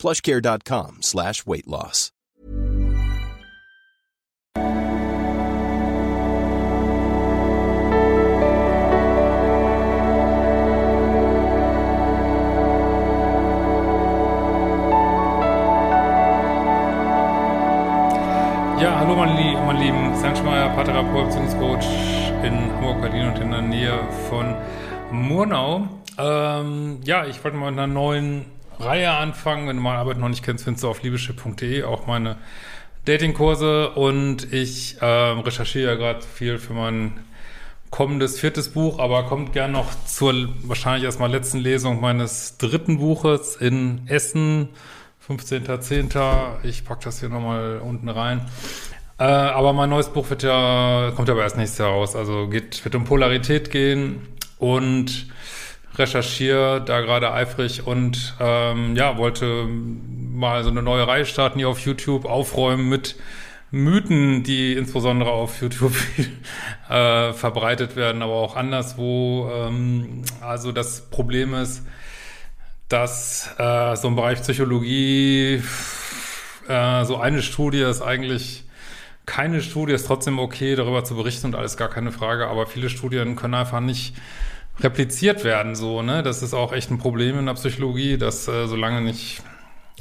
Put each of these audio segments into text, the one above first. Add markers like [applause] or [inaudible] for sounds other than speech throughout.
plushcare.com slash weight loss. Ja, hallo meine, Lie meine Lieben, Sanschmeier, Paartherapeut, Beziehungscoach in Hamburg, Berlin und in der Nähe von Murnau. Ähm, ja, ich wollte mal mit einer neuen Reihe anfangen. Wenn du meine Arbeit noch nicht kennst, findest du auf liebeschip.de auch meine Datingkurse und ich äh, recherchiere ja gerade viel für mein kommendes viertes Buch, aber kommt gern noch zur wahrscheinlich erstmal letzten Lesung meines dritten Buches in Essen 15.10. Ich packe das hier nochmal unten rein. Äh, aber mein neues Buch wird ja, kommt aber erst nächstes Jahr raus. Also geht, wird um Polarität gehen und recherchiere da gerade eifrig und ähm, ja, wollte mal so eine neue Reihe starten hier auf YouTube, aufräumen mit Mythen, die insbesondere auf YouTube [laughs] äh, verbreitet werden, aber auch anderswo. Ähm, also das Problem ist, dass äh, so im Bereich Psychologie äh, so eine Studie ist eigentlich keine Studie, ist trotzdem okay, darüber zu berichten und alles gar keine Frage, aber viele Studien können einfach nicht repliziert werden, so, ne? Das ist auch echt ein Problem in der Psychologie, dass äh, solange nicht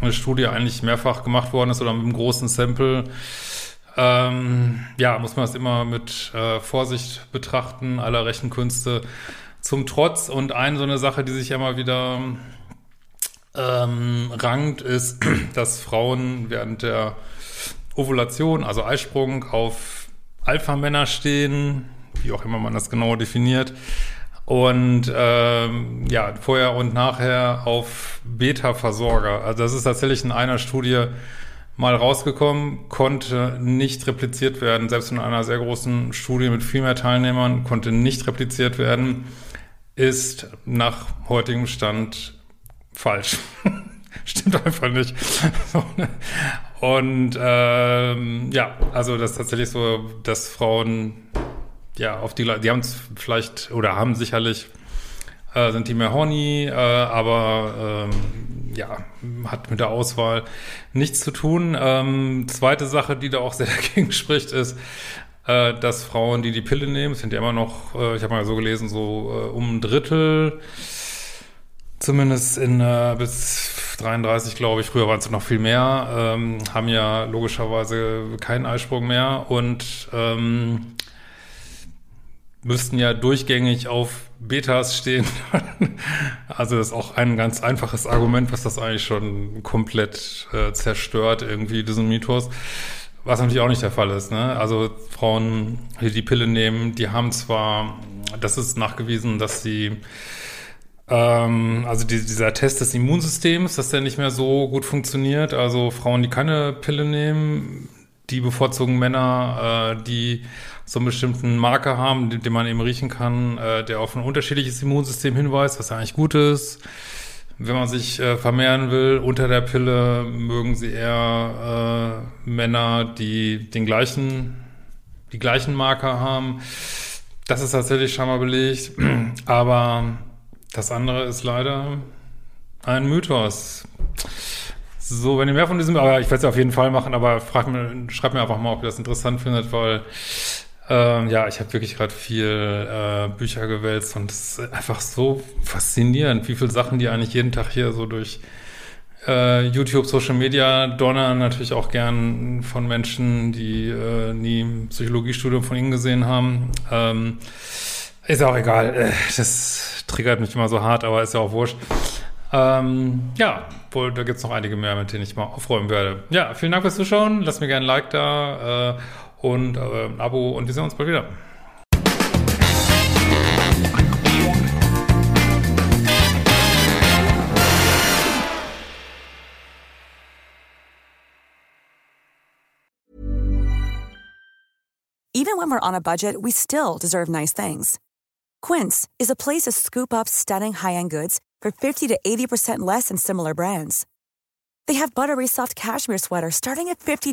eine Studie eigentlich mehrfach gemacht worden ist oder mit einem großen Sample, ähm, ja, muss man das immer mit äh, Vorsicht betrachten, aller Rechenkünste zum Trotz. Und eine so eine Sache, die sich immer wieder ähm, rankt, ist, [clears throat] dass Frauen während der Ovulation, also Eisprung, auf Alpha-Männer stehen, wie auch immer man das genau definiert. Und ähm, ja, vorher und nachher auf Beta-Versorger. Also das ist tatsächlich in einer Studie mal rausgekommen, konnte nicht repliziert werden. Selbst in einer sehr großen Studie mit viel mehr Teilnehmern konnte nicht repliziert werden. Ist nach heutigem Stand falsch. [laughs] Stimmt einfach nicht. [laughs] Und ähm, ja, also das ist tatsächlich so, dass Frauen ja auf die die haben es vielleicht oder haben sicherlich äh, sind die mehr horny, äh, aber ähm, ja, hat mit der Auswahl nichts zu tun. Ähm, zweite Sache, die da auch sehr [laughs] dagegen spricht, ist, äh, dass Frauen, die die Pille nehmen, sind ja immer noch, äh, ich habe mal so gelesen, so äh, um ein Drittel zumindest in äh, bis 33, glaube ich, früher waren es noch viel mehr, ähm, haben ja logischerweise keinen Eisprung mehr und ähm, müssten ja durchgängig auf Betas stehen. [laughs] also das ist auch ein ganz einfaches Argument, was das eigentlich schon komplett äh, zerstört, irgendwie diesen Mythos. Was natürlich auch nicht der Fall ist. Ne? Also Frauen, die die Pille nehmen, die haben zwar, das ist nachgewiesen, dass sie ähm, also die, dieser Test des Immunsystems, dass der nicht mehr so gut funktioniert. Also Frauen, die keine Pille nehmen, die bevorzugen Männer, äh, die so einen bestimmten Marker haben, den, den man eben riechen kann, äh, der auf ein unterschiedliches Immunsystem hinweist, was eigentlich gut ist. Wenn man sich äh, vermehren will, unter der Pille mögen sie eher äh, Männer, die den gleichen, die gleichen Marker haben. Das ist tatsächlich scheinbar belegt. [clears throat] Aber das andere ist leider ein Mythos. So, wenn ihr mehr von diesem, aber ich werde es auf jeden Fall machen, aber frag mir, schreibt mir einfach mal, ob ihr das interessant findet, weil ähm, ja, ich habe wirklich gerade viel äh, Bücher gewälzt und es ist einfach so faszinierend, wie viele Sachen die eigentlich jeden Tag hier so durch äh, YouTube, Social Media donnern, natürlich auch gern von Menschen, die äh, nie ein Psychologiestudium von ihnen gesehen haben. Ähm, ist auch egal. Äh, das triggert mich immer so hart, aber ist ja auch wurscht. Ähm, ja, wohl, da gibt's noch einige mehr, mit denen ich mal aufräumen werde. Ja, vielen Dank fürs Zuschauen. Lass mir gerne ein Like da äh, und äh, ein Abo und wir sehen uns bald wieder. Even when we're on a budget, we still deserve nice things. Quince is a place to scoop up stunning high-end goods for 50 to 80% less than similar brands. They have buttery soft cashmere sweaters starting at $50